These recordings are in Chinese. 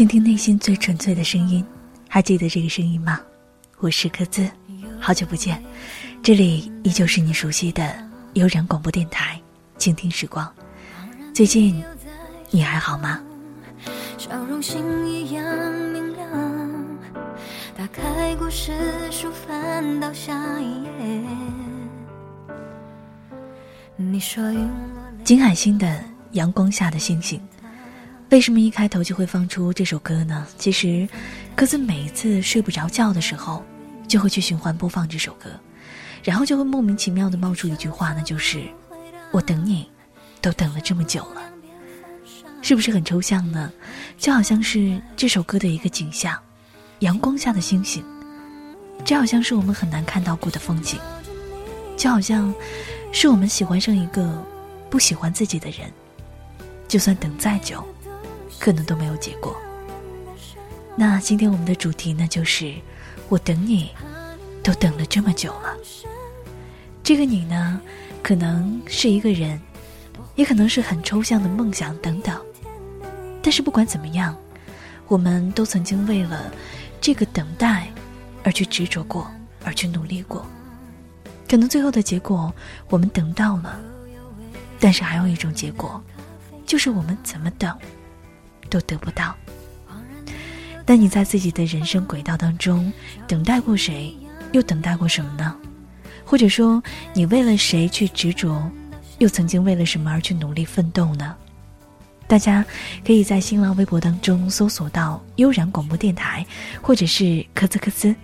倾听内心最纯粹的声音，还记得这个声音吗？我是柯兹，好久不见，这里依旧是你熟悉的悠然广播电台，倾听时光。最近你还好吗？笑容星一样明亮，打开故事书，翻到下一页。你说金海心的《阳光下的星星》。为什么一开头就会放出这首歌呢？其实，鸽子每一次睡不着觉的时候，就会去循环播放这首歌，然后就会莫名其妙的冒出一句话，那就是“我等你，都等了这么久了”，是不是很抽象呢？就好像是这首歌的一个景象，阳光下的星星，这好像是我们很难看到过的风景，就好像是我们喜欢上一个不喜欢自己的人，就算等再久。可能都没有结果。那今天我们的主题呢，就是我等你，都等了这么久了。这个你呢，可能是一个人，也可能是很抽象的梦想等等。但是不管怎么样，我们都曾经为了这个等待而去执着过，而去努力过。可能最后的结果我们等到了，但是还有一种结果，就是我们怎么等。都得不到。但你在自己的人生轨道当中等待过谁，又等待过什么呢？或者说，你为了谁去执着，又曾经为了什么而去努力奋斗呢？大家可以在新浪微博当中搜索到“悠然广播电台”或者是“科兹克斯”，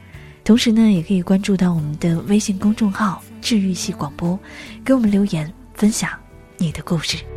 同时呢，也可以关注到我们的微信公众号“治愈系广播”，给我们留言分享你的故事。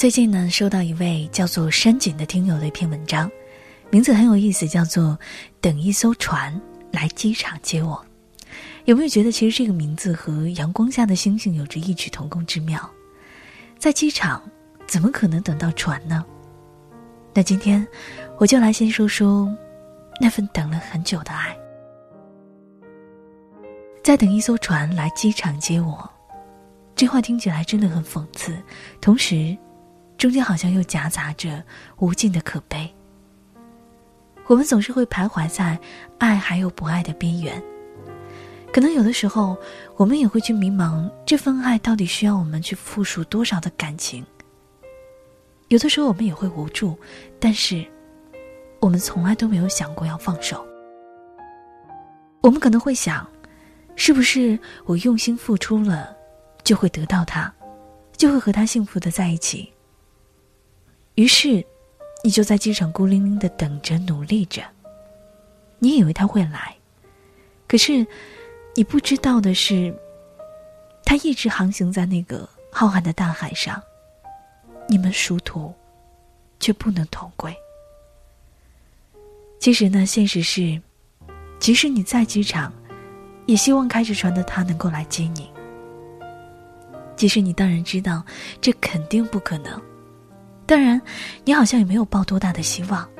最近呢，收到一位叫做山井的听友的一篇文章，名字很有意思，叫做“等一艘船来机场接我”。有没有觉得其实这个名字和阳光下的星星有着异曲同工之妙？在机场怎么可能等到船呢？那今天我就来先说说那份等了很久的爱，在等一艘船来机场接我。这话听起来真的很讽刺，同时。中间好像又夹杂着无尽的可悲。我们总是会徘徊在爱还有不爱的边缘。可能有的时候，我们也会去迷茫，这份爱到底需要我们去付出多少的感情？有的时候，我们也会无助，但是，我们从来都没有想过要放手。我们可能会想，是不是我用心付出了，就会得到他，就会和他幸福的在一起？于是，你就在机场孤零零的等着，努力着。你以为他会来，可是。你不知道的是，他一直航行在那个浩瀚的大海上，你们殊途，却不能同归。其实呢，现实是，即使你在机场，也希望开着船的他能够来接你。即使你当然知道这肯定不可能，当然，你好像也没有抱多大的希望，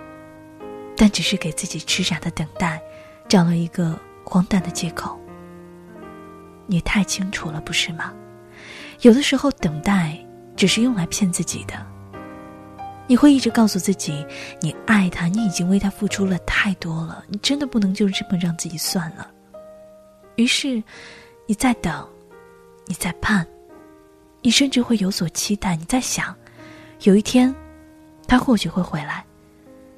但只是给自己痴傻的等待，找了一个荒诞的借口。你太清楚了，不是吗？有的时候，等待只是用来骗自己的。你会一直告诉自己，你爱他，你已经为他付出了太多了，你真的不能就这么让自己算了。于是，你在等，你在盼，你甚至会有所期待。你在想，有一天，他或许会回来，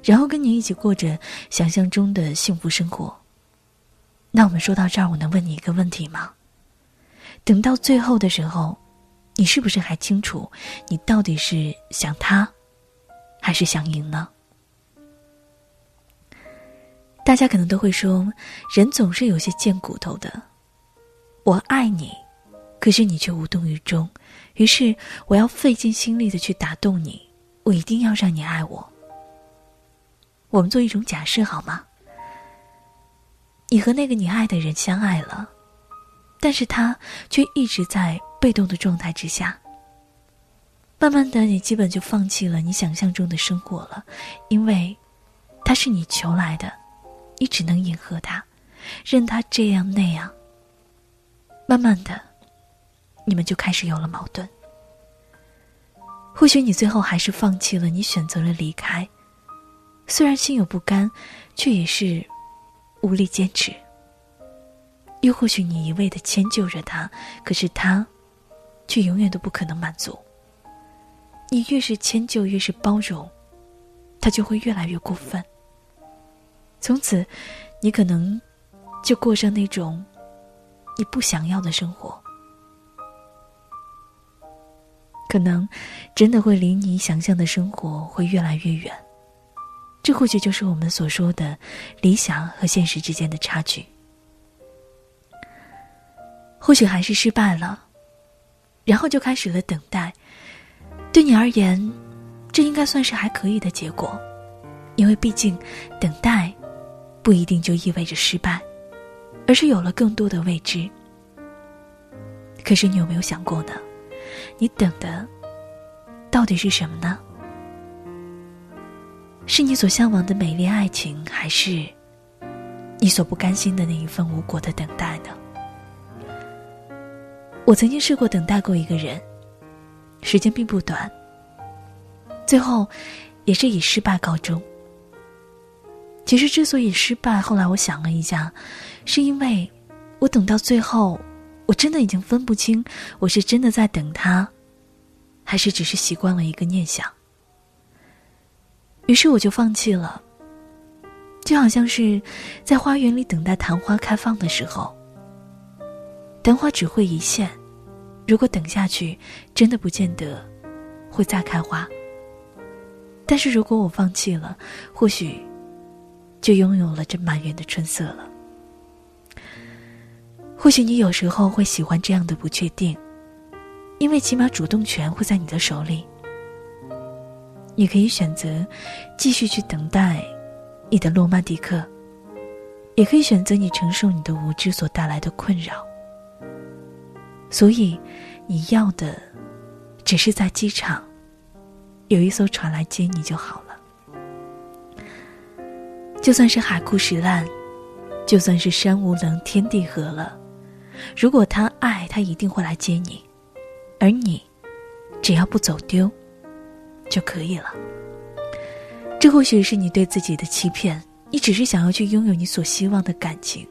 然后跟你一起过着想象中的幸福生活。那我们说到这儿，我能问你一个问题吗？等到最后的时候，你是不是还清楚，你到底是想他，还是想赢呢？大家可能都会说，人总是有些贱骨头的。我爱你，可是你却无动于衷，于是我要费尽心力的去打动你，我一定要让你爱我。我们做一种假设好吗？你和那个你爱的人相爱了。但是他却一直在被动的状态之下。慢慢的，你基本就放弃了你想象中的生活了，因为，他是你求来的，你只能迎合他，任他这样那样。慢慢的，你们就开始有了矛盾。或许你最后还是放弃了，你选择了离开，虽然心有不甘，却也是无力坚持。又或许你一味的迁就着他，可是他，却永远都不可能满足。你越是迁就，越是包容，他就会越来越过分。从此，你可能就过上那种你不想要的生活，可能真的会离你想象的生活会越来越远。这或许就是我们所说的理想和现实之间的差距。或许还是失败了，然后就开始了等待。对你而言，这应该算是还可以的结果，因为毕竟等待不一定就意味着失败，而是有了更多的未知。可是你有没有想过呢？你等的到底是什么呢？是你所向往的美丽爱情，还是你所不甘心的那一份无果的等待呢？我曾经试过等待过一个人，时间并不短。最后，也是以失败告终。其实之所以失败，后来我想了一下，是因为我等到最后，我真的已经分不清，我是真的在等他，还是只是习惯了一个念想。于是我就放弃了，就好像是在花园里等待昙花开放的时候。等花只会一现，如果等下去，真的不见得会再开花。但是如果我放弃了，或许就拥有了这满园的春色了。或许你有时候会喜欢这样的不确定，因为起码主动权会在你的手里。你可以选择继续去等待你的诺曼底克，也可以选择你承受你的无知所带来的困扰。所以，你要的，只是在机场，有一艘船来接你就好了。就算是海枯石烂，就算是山无棱天地合了，如果他爱，他一定会来接你，而你，只要不走丢，就可以了。这或许是你对自己的欺骗，你只是想要去拥有你所希望的感情，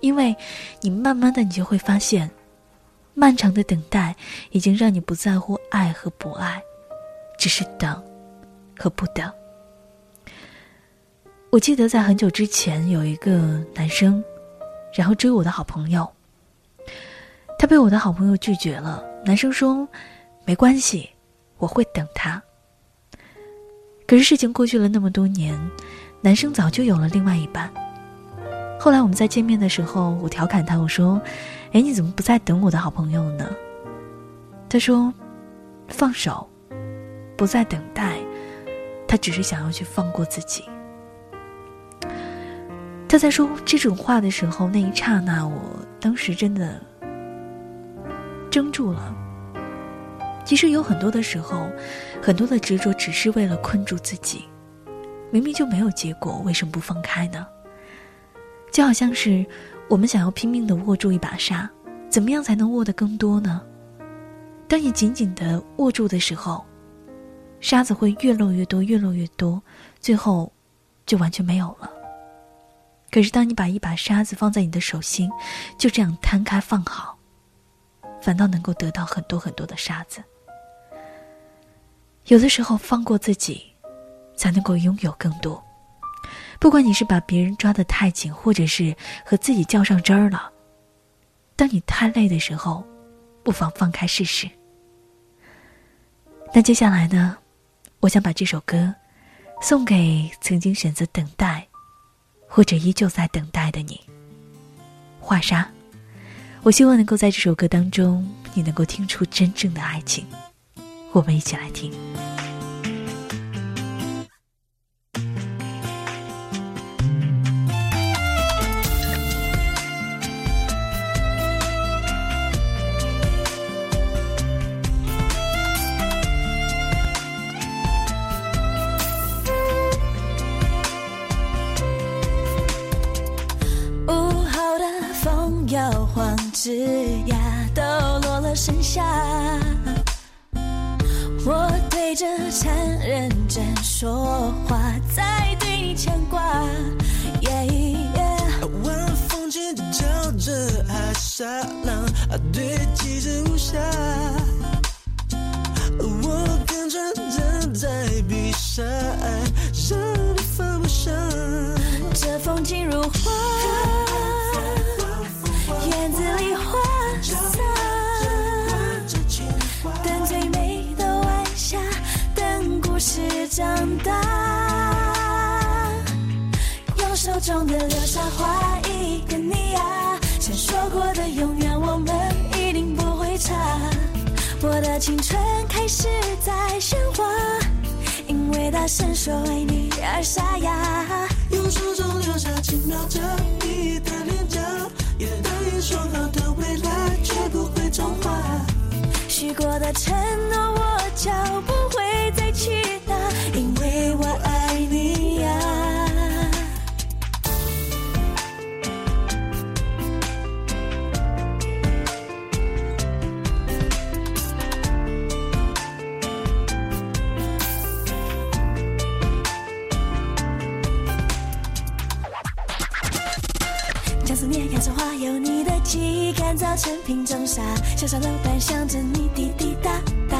因为你慢慢的你就会发现，漫长的等待已经让你不在乎爱和不爱，只是等和不等。我记得在很久之前有一个男生，然后追我的好朋友。他被我的好朋友拒绝了。男生说：“没关系，我会等他。”可是事情过去了那么多年，男生早就有了另外一半。后来我们在见面的时候，我调侃他，我说：“哎，你怎么不再等我的好朋友呢？”他说：“放手，不再等待，他只是想要去放过自己。”他在说这种话的时候，那一刹那，我当时真的怔住了。其实有很多的时候，很多的执着只是为了困住自己。明明就没有结果，为什么不放开呢？就好像是我们想要拼命的握住一把沙，怎么样才能握得更多呢？当你紧紧的握住的时候，沙子会越落越多，越落越多，最后就完全没有了。可是，当你把一把沙子放在你的手心，就这样摊开放好，反倒能够得到很多很多的沙子。有的时候，放过自己，才能够拥有更多。不管你是把别人抓得太紧，或者是和自己较上真儿了，当你太累的时候，不妨放开试试。那接下来呢？我想把这首歌送给曾经选择等待。或者依旧在等待的你，华沙，我希望能够在这首歌当中，你能够听出真正的爱情。我们一起来听。沙浪对几只无暇。我跟纯真在比傻爱上你放不下。这风景如画院子里花洒等最美的晚霞等故事长大。用手中的流沙画一说过的永远，我们一定不会差。我的青春开始在喧哗，因为大声说为你而沙哑。用手中留下轻描着你的脸颊，也答应说好的未来绝不会重画。许过的承诺，我就不会再去。因为我爱干燥成品中沙，小小楼板想着你滴滴答答。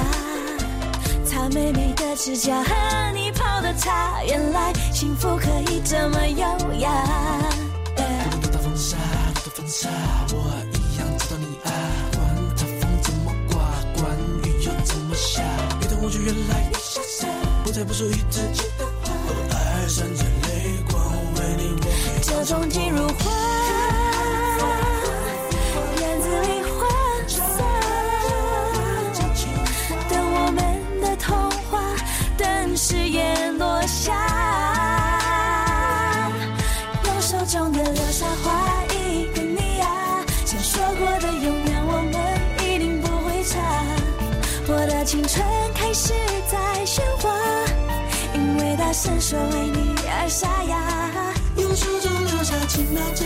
擦美美的指甲，和你泡的茶，原来幸福可以这么优雅。不管多大风沙，多大风沙，我一样知道你啊。管他风怎么刮，管雨又怎么下，越等我就越来越潇洒，不再不属于自己的花。爱闪着泪光，为你我会这种景如誓言落下，用手中的流沙画一个你啊，曾说过的永远，我们一定不会差。我的青春开始在喧哗，因为大声说为你而沙哑。用手中留下轻描着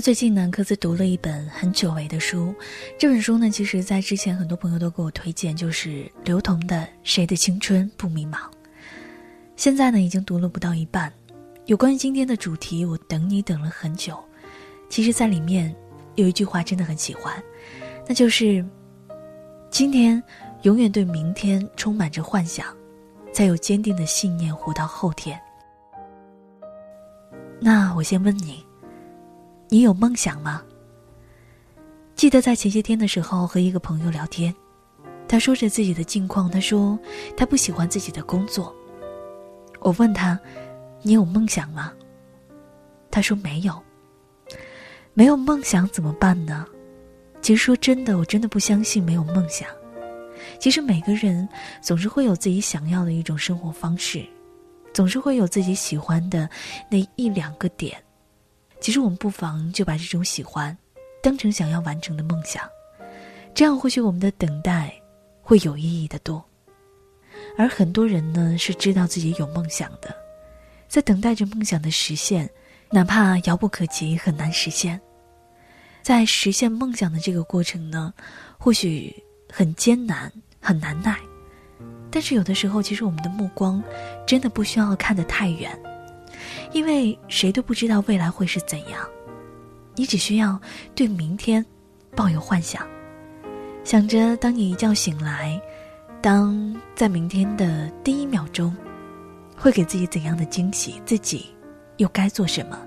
最近呢，各自读了一本很久违的书。这本书呢，其实在之前很多朋友都给我推荐，就是刘同的《谁的青春不迷茫》。现在呢，已经读了不到一半。有关于今天的主题，我等你等了很久。其实，在里面有一句话真的很喜欢，那就是：今天永远对明天充满着幻想，再有坚定的信念活到后天。那我先问你。你有梦想吗？记得在前些天的时候和一个朋友聊天，他说着自己的近况，他说他不喜欢自己的工作。我问他：“你有梦想吗？”他说没有。没有梦想怎么办呢？其实说真的，我真的不相信没有梦想。其实每个人总是会有自己想要的一种生活方式，总是会有自己喜欢的那一两个点。其实我们不妨就把这种喜欢，当成想要完成的梦想，这样或许我们的等待会有意义的多。而很多人呢是知道自己有梦想的，在等待着梦想的实现，哪怕遥不可及、很难实现。在实现梦想的这个过程呢，或许很艰难、很难耐，但是有的时候，其实我们的目光真的不需要看得太远。因为谁都不知道未来会是怎样，你只需要对明天抱有幻想，想着当你一觉醒来，当在明天的第一秒钟，会给自己怎样的惊喜，自己又该做什么，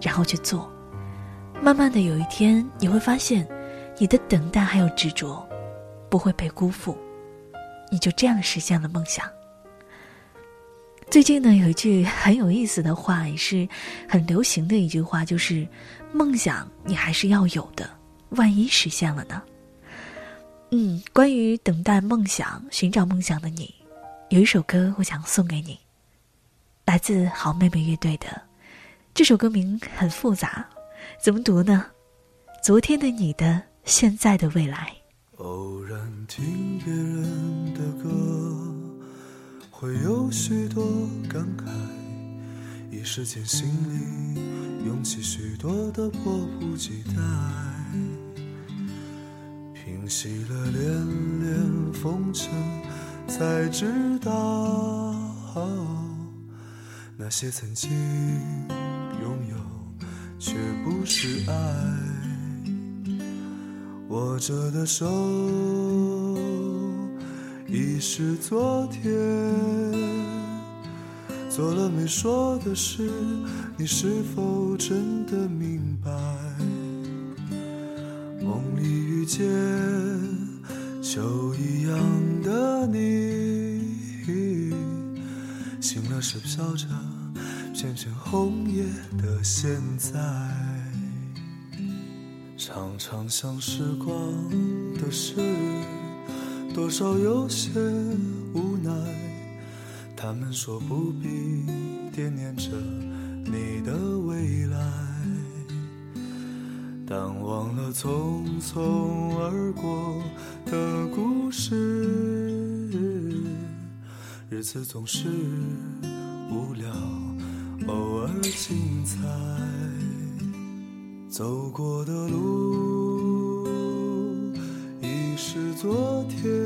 然后去做。慢慢的有一天，你会发现，你的等待还有执着，不会被辜负，你就这样实现了梦想。最近呢，有一句很有意思的话，也是很流行的一句话，就是“梦想你还是要有的，万一实现了呢？”嗯，关于等待梦想、寻找梦想的你，有一首歌我想送给你，来自好妹妹乐队的。这首歌名很复杂，怎么读呢？昨天的你的，现在的未来。偶然听别人的歌。会有许多感慨，一时间心里涌起许多的迫不及待。平息了连连风尘，才知道那些曾经拥有，却不是爱。握着的手。已是昨天，做了没说的事，你是否真的明白？梦里遇见秋一样的你，醒了是飘着片片红叶的现在，常常想时光的事。多少有些无奈，他们说不必惦念着你的未来，但忘了匆匆而过的故事，日子总是无聊，偶尔精彩，走过的路已是昨天。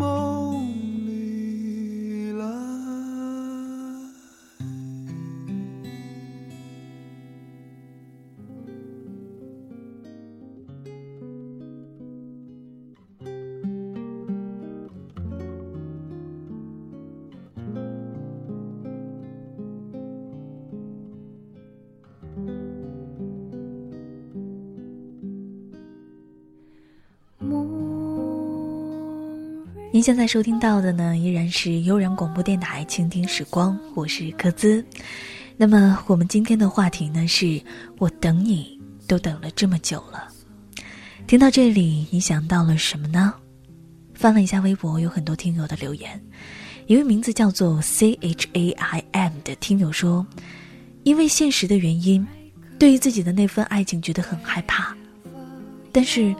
梦您现在收听到的呢，依然是悠然广播电台倾听时光，我是柯兹。那么我们今天的话题呢，是我等你都等了这么久了。听到这里，你想到了什么呢？翻了一下微博，有很多听友的留言。一位名字叫做 C H A I M 的听友说：“因为现实的原因，对于自己的那份爱情觉得很害怕，但是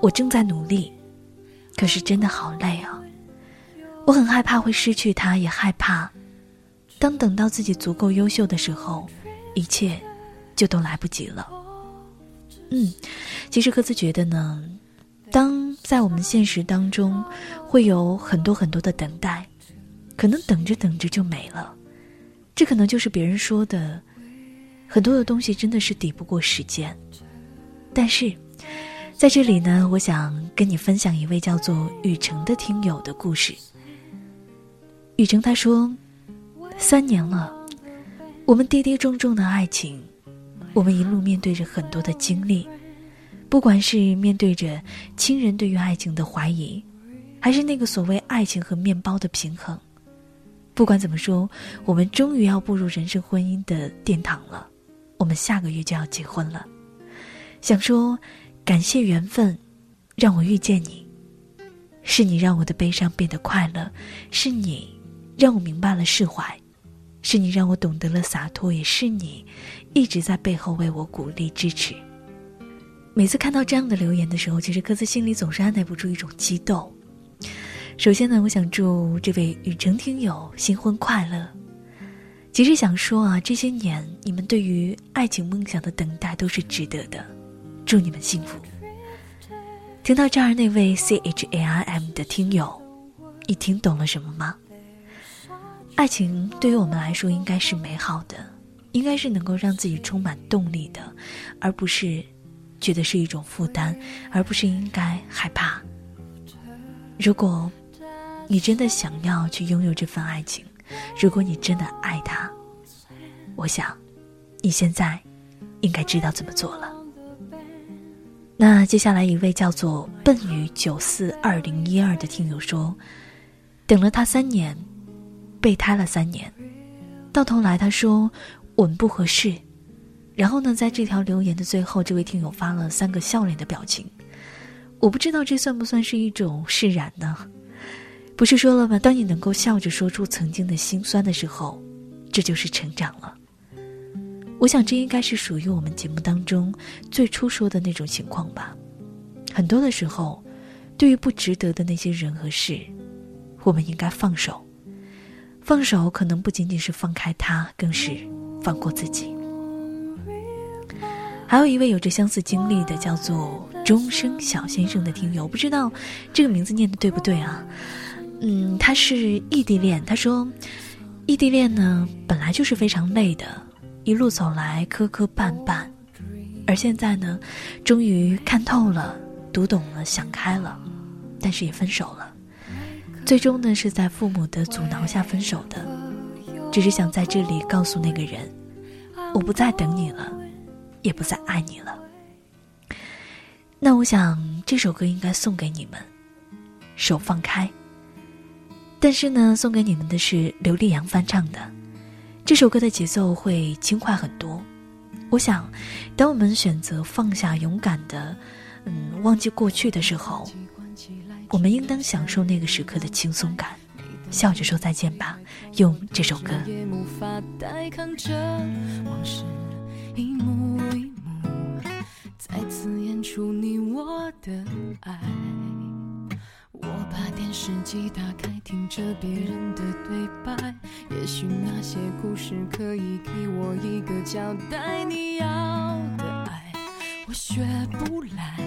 我正在努力。”可是真的好累啊！我很害怕会失去他，也害怕，当等到自己足够优秀的时候，一切就都来不及了。嗯，其实各自觉得呢，当在我们现实当中，会有很多很多的等待，可能等着等着就没了。这可能就是别人说的，很多的东西真的是抵不过时间，但是。在这里呢，我想跟你分享一位叫做雨成的听友的故事。雨成他说：“三年了，我们跌跌撞撞的爱情，我们一路面对着很多的经历，不管是面对着亲人对于爱情的怀疑，还是那个所谓爱情和面包的平衡，不管怎么说，我们终于要步入人生婚姻的殿堂了。我们下个月就要结婚了，想说。”感谢缘分，让我遇见你。是你让我的悲伤变得快乐，是你让我明白了释怀，是你让我懂得了洒脱，也是你一直在背后为我鼓励支持。每次看到这样的留言的时候，其实各自心里总是按耐不住一种激动。首先呢，我想祝这位雨城听友新婚快乐。其实想说啊，这些年你们对于爱情梦想的等待都是值得的。祝你们幸福。听到这儿，那位 C H A I M 的听友，你听懂了什么吗？爱情对于我们来说应该是美好的，应该是能够让自己充满动力的，而不是觉得是一种负担，而不是应该害怕。如果你真的想要去拥有这份爱情，如果你真的爱他，我想，你现在应该知道怎么做了。那接下来一位叫做笨鱼九四二零一二的听友说，等了他三年，备胎了三年，到头来他说我们不合适。然后呢，在这条留言的最后，这位听友发了三个笑脸的表情。我不知道这算不算是一种释然呢？不是说了吗？当你能够笑着说出曾经的心酸的时候，这就是成长了。我想这应该是属于我们节目当中最初说的那种情况吧。很多的时候，对于不值得的那些人和事，我们应该放手。放手可能不仅仅是放开他，更是放过自己。还有一位有着相似经历的，叫做钟声小先生的听友，不知道这个名字念的对不对啊？嗯，他是异地恋。他说，异地恋呢本来就是非常累的，一路走来磕磕绊绊，而现在呢，终于看透了，读懂了，想开了，但是也分手了。最终呢，是在父母的阻挠下分手的。只是想在这里告诉那个人，我不再等你了。也不再爱你了。那我想这首歌应该送给你们，手放开。但是呢，送给你们的是刘力扬翻唱的，这首歌的节奏会轻快很多。我想，当我们选择放下，勇敢的，嗯，忘记过去的时候，我们应当享受那个时刻的轻松感，笑着说再见吧。用这首歌。再次演出你我的爱，我把电视机打开，听着别人的对白，也许那些故事可以给我一个交代。你要的爱，我学不来，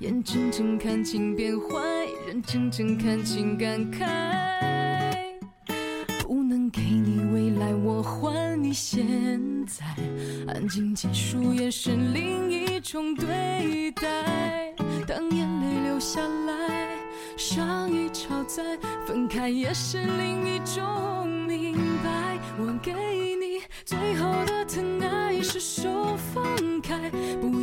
眼睁睁看情变坏，人睁睁看情感慨，不能给你未来，我还你现在，安静结束也是另一。种对待，当眼泪流下来，在，分开也是另一种明白。我给你最后的疼爱，是手放开，不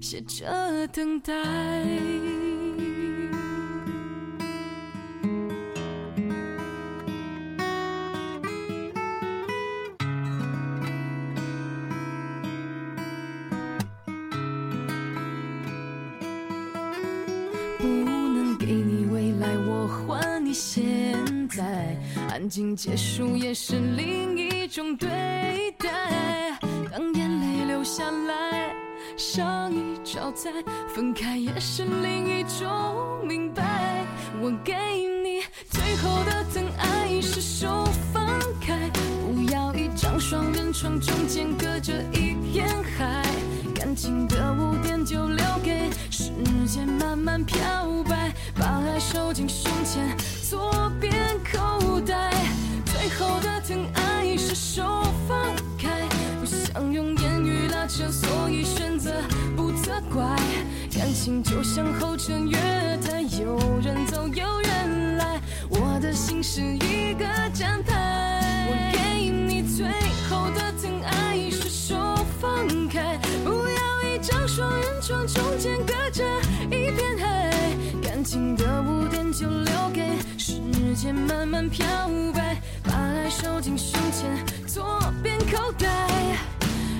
写着等待。不能给你未来，我还你现在安静结束也是另一种对待。当眼泪流下来，伤已超载，分开也是另一种明白。我给你最后的疼爱是手放开，不要一张双人床，中间隔着一片海。感情的污点就留给时间慢慢漂白，把爱收进胸前左边口袋。最后的疼爱是手放开，不想用言语拉扯，所以选怪。感情就像候车月台，有人走有人来，我的心是一个站牌。我给你最后的疼爱是手放开，不要一张双人床，中间隔着一片海。感情的污点就留给时间慢慢漂白。把爱收进胸前左边口袋，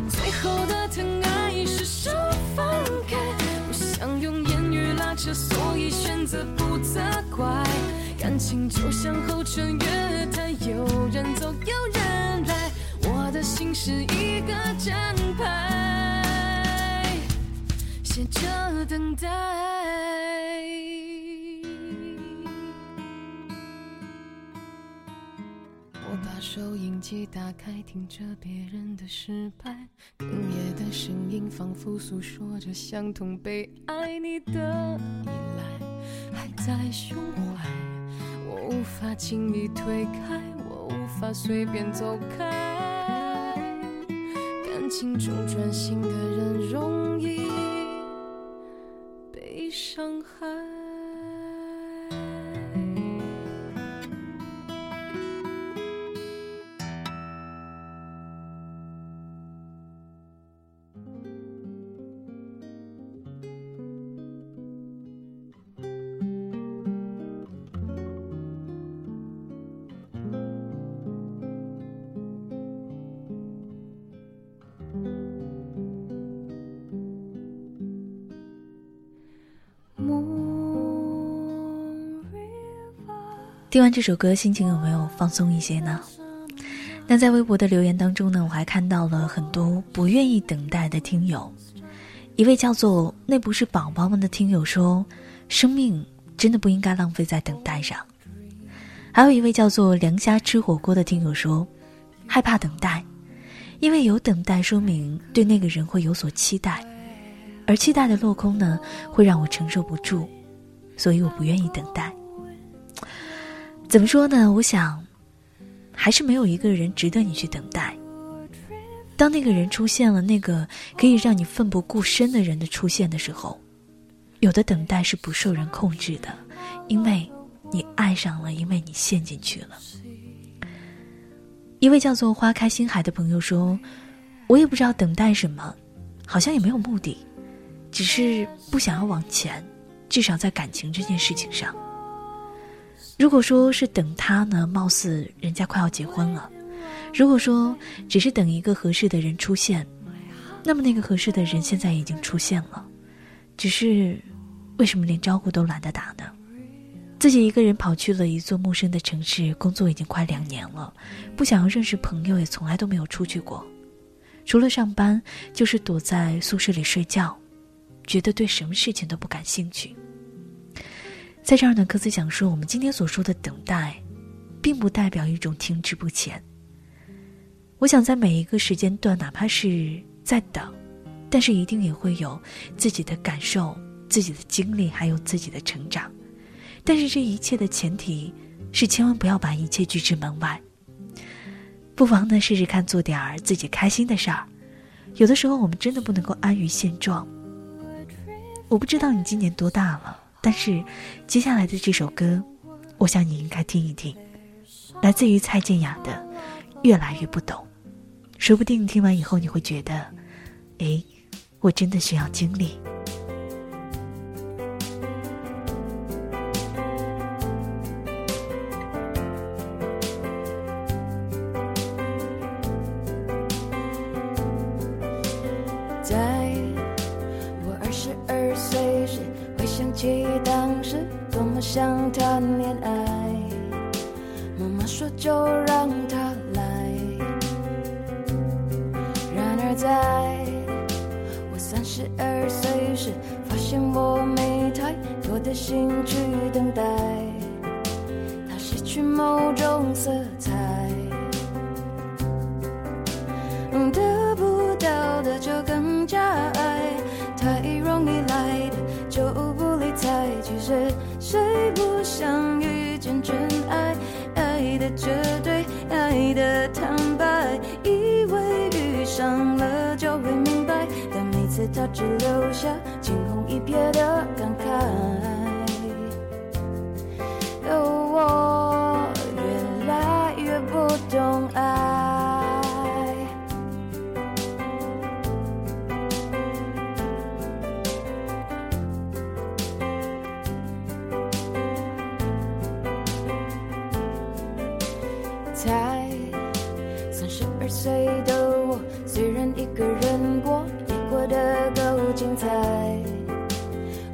最后的疼爱就放开，不想用言语拉扯，所以选择不责怪。感情就像候车月台，有人走有人来，我的心是一个站牌，写着等待。收音机打开，听着别人的失败，哽咽的声音仿佛诉说着相同悲哀。你的依赖还在胸怀，我无法轻易推开，我无法随便走开。感情中专心的人容易被伤害。听完这首歌，心情有没有放松一些呢？那在微博的留言当中呢，我还看到了很多不愿意等待的听友。一位叫做“那不是宝宝们”的听友说：“生命真的不应该浪费在等待上。”还有一位叫做“凉虾吃火锅”的听友说：“害怕等待，因为有等待说明对那个人会有所期待，而期待的落空呢，会让我承受不住，所以我不愿意等待。”怎么说呢？我想，还是没有一个人值得你去等待。当那个人出现了，那个可以让你奋不顾身的人的出现的时候，有的等待是不受人控制的，因为你爱上了，因为你陷进去了。一位叫做“花开心海”的朋友说：“我也不知道等待什么，好像也没有目的，只是不想要往前，至少在感情这件事情上。”如果说是等他呢，貌似人家快要结婚了；如果说只是等一个合适的人出现，那么那个合适的人现在已经出现了，只是为什么连招呼都懒得打呢？自己一个人跑去了一座陌生的城市工作，已经快两年了，不想要认识朋友，也从来都没有出去过，除了上班就是躲在宿舍里睡觉，觉得对什么事情都不感兴趣。在这儿呢，歌词想说，我们今天所说的等待，并不代表一种停滞不前。我想在每一个时间段，哪怕是在等，但是一定也会有自己的感受、自己的经历，还有自己的成长。但是这一切的前提是，千万不要把一切拒之门外。不妨呢，试试看做点儿自己开心的事儿。有的时候，我们真的不能够安于现状。我不知道你今年多大了。但是，接下来的这首歌，我想你应该听一听，来自于蔡健雅的《越来越不懂》，说不定听完以后你会觉得，哎，我真的需要经历。起当时多么想谈恋爱，妈妈说就让他来。然而在我三十二岁时，发现我没太多的心去等待，他失去某种色彩。绝对爱的坦白，以为遇上了就会明白，但每次他只留下惊鸿一瞥的感慨。哦，我越来越不懂。个人过也过得够精彩，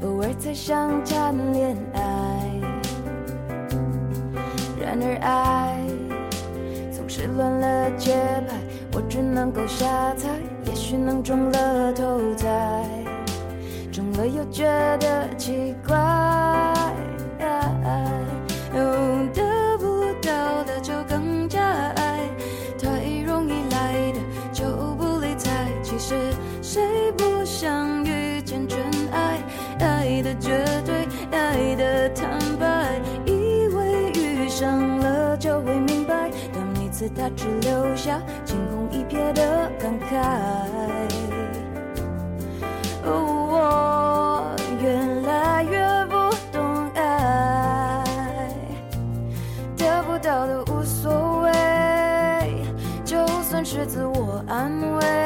偶尔才想谈恋爱，然而爱总是乱了节拍，我只能够瞎猜，也许能中了头彩，中了又觉得奇怪，次他只留下惊鸿一瞥的感慨。我越来越不懂爱，得不到的无所谓，就算是自我安慰，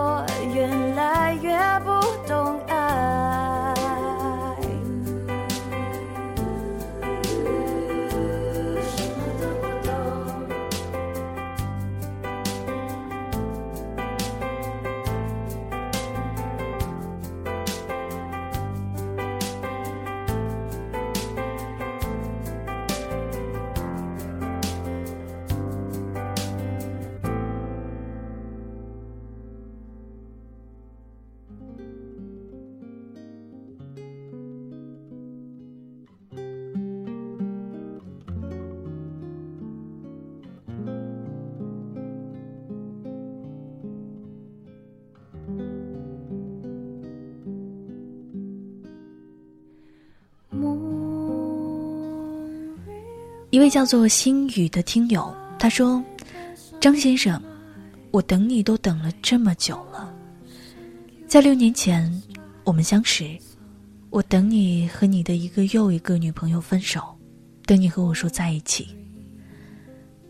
一位叫做心雨的听友，他说：“张先生，我等你都等了这么久了。在六年前，我们相识，我等你和你的一个又一个女朋友分手，等你和我说在一起。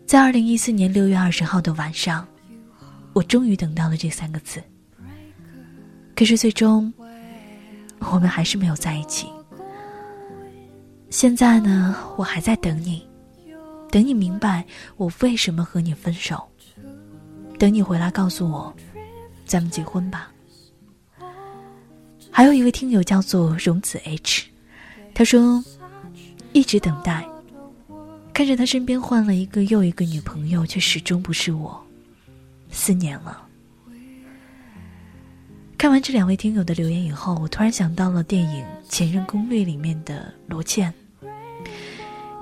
在二零一四年六月二十号的晚上，我终于等到了这三个字。可是最终，我们还是没有在一起。现在呢，我还在等你。”等你明白我为什么和你分手，等你回来告诉我，咱们结婚吧。还有一位听友叫做荣子 H，他说一直等待，看着他身边换了一个又一个女朋友，却始终不是我，四年了。看完这两位听友的留言以后，我突然想到了电影《前任攻略》里面的罗茜。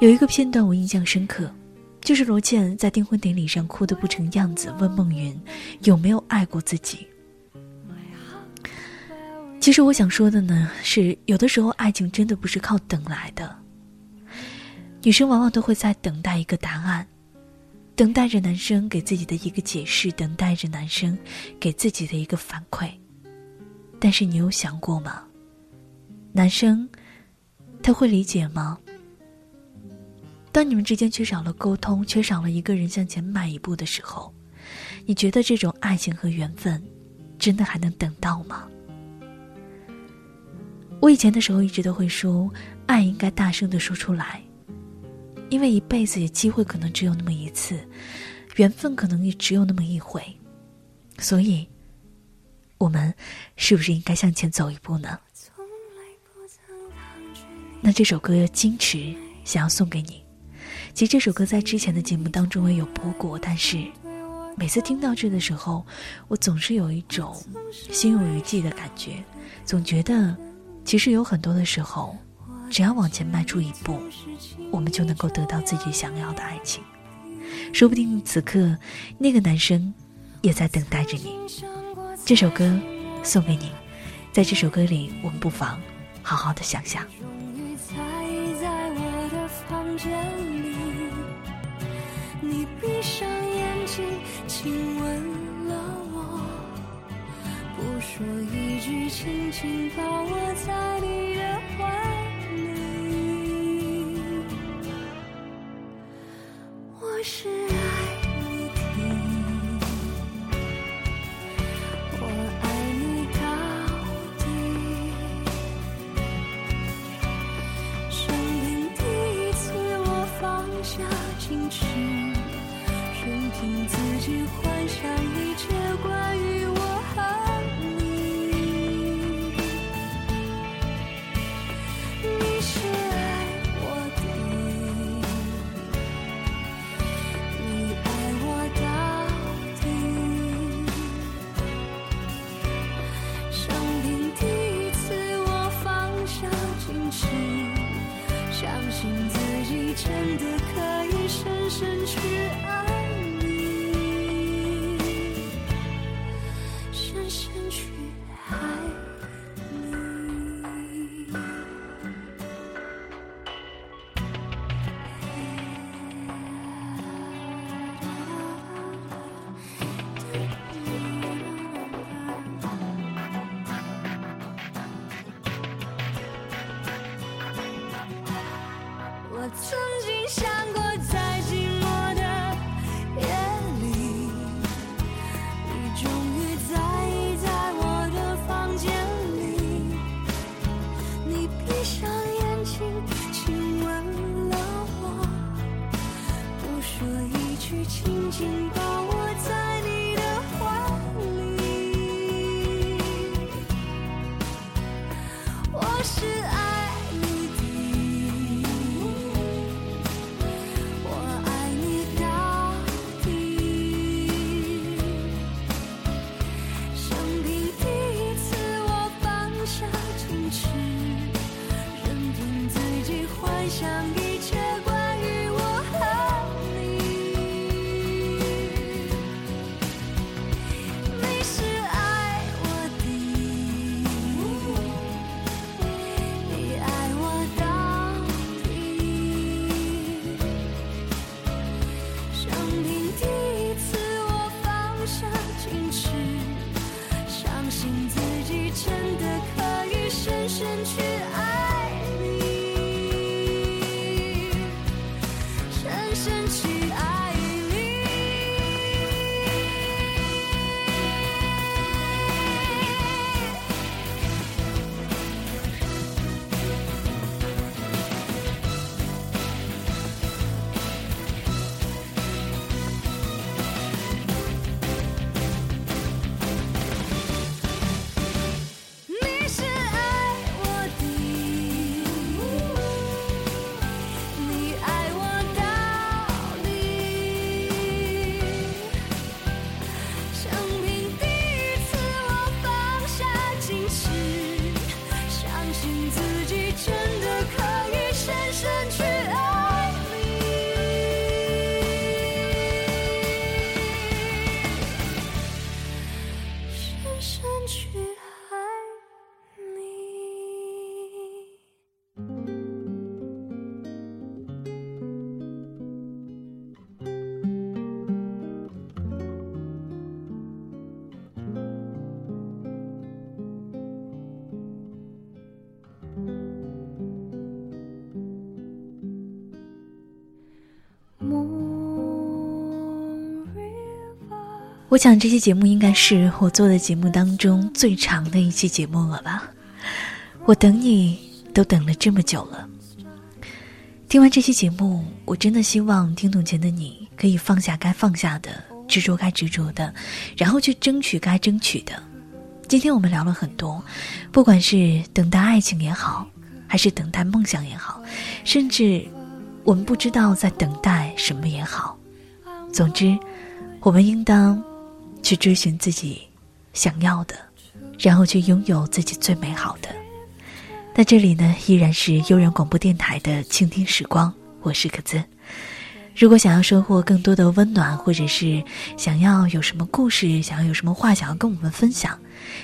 有一个片段我印象深刻，就是罗茜在订婚典礼上哭得不成样子，问孟云有没有爱过自己。其实我想说的呢，是有的时候爱情真的不是靠等来的。女生往往都会在等待一个答案，等待着男生给自己的一个解释，等待着男生给自己的一个反馈。但是你有想过吗？男生他会理解吗？当你们之间缺少了沟通，缺少了一个人向前迈一步的时候，你觉得这种爱情和缘分，真的还能等到吗？我以前的时候一直都会说，爱应该大声的说出来，因为一辈子也机会可能只有那么一次，缘分可能也只有那么一回，所以，我们是不是应该向前走一步呢？那这首歌《矜持》想要送给你。其实这首歌在之前的节目当中也有播过，但是每次听到这的时候，我总是有一种心有余悸的感觉，总觉得其实有很多的时候，只要往前迈出一步，我们就能够得到自己想要的爱情。说不定此刻那个男生也在等待着你。这首歌送给你，在这首歌里，我们不妨好好的想想。亲吻了我，不说一句，轻轻抱我在你的怀里。我是只幻想一切关于我和你，你是爱我的，你爱我到底。生平第一次，我放下矜持，相信自己真的可以深深去爱。深去爱是相信自己。我想这期节目应该是我做的节目当中最长的一期节目了吧？我等你都等了这么久了。听完这期节目，我真的希望听筒前的你可以放下该放下的，执着该执着的，然后去争取该争取的。今天我们聊了很多，不管是等待爱情也好，还是等待梦想也好，甚至我们不知道在等待什么也好。总之，我们应当去追寻自己想要的，然后去拥有自己最美好的。那这里呢，依然是悠然广播电台的倾听时光，我是可兹。如果想要收获更多的温暖，或者是想要有什么故事，想要有什么话想要跟我们分享，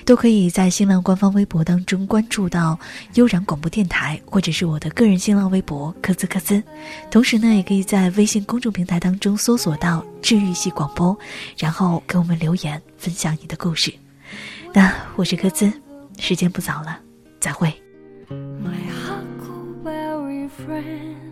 都可以在新浪官方微博当中关注到悠然广播电台，或者是我的个人新浪微博科兹科兹。同时呢，也可以在微信公众平台当中搜索到治愈系广播，然后给我们留言分享你的故事。那我是科兹，时间不早了，再会。My huckleberry friend,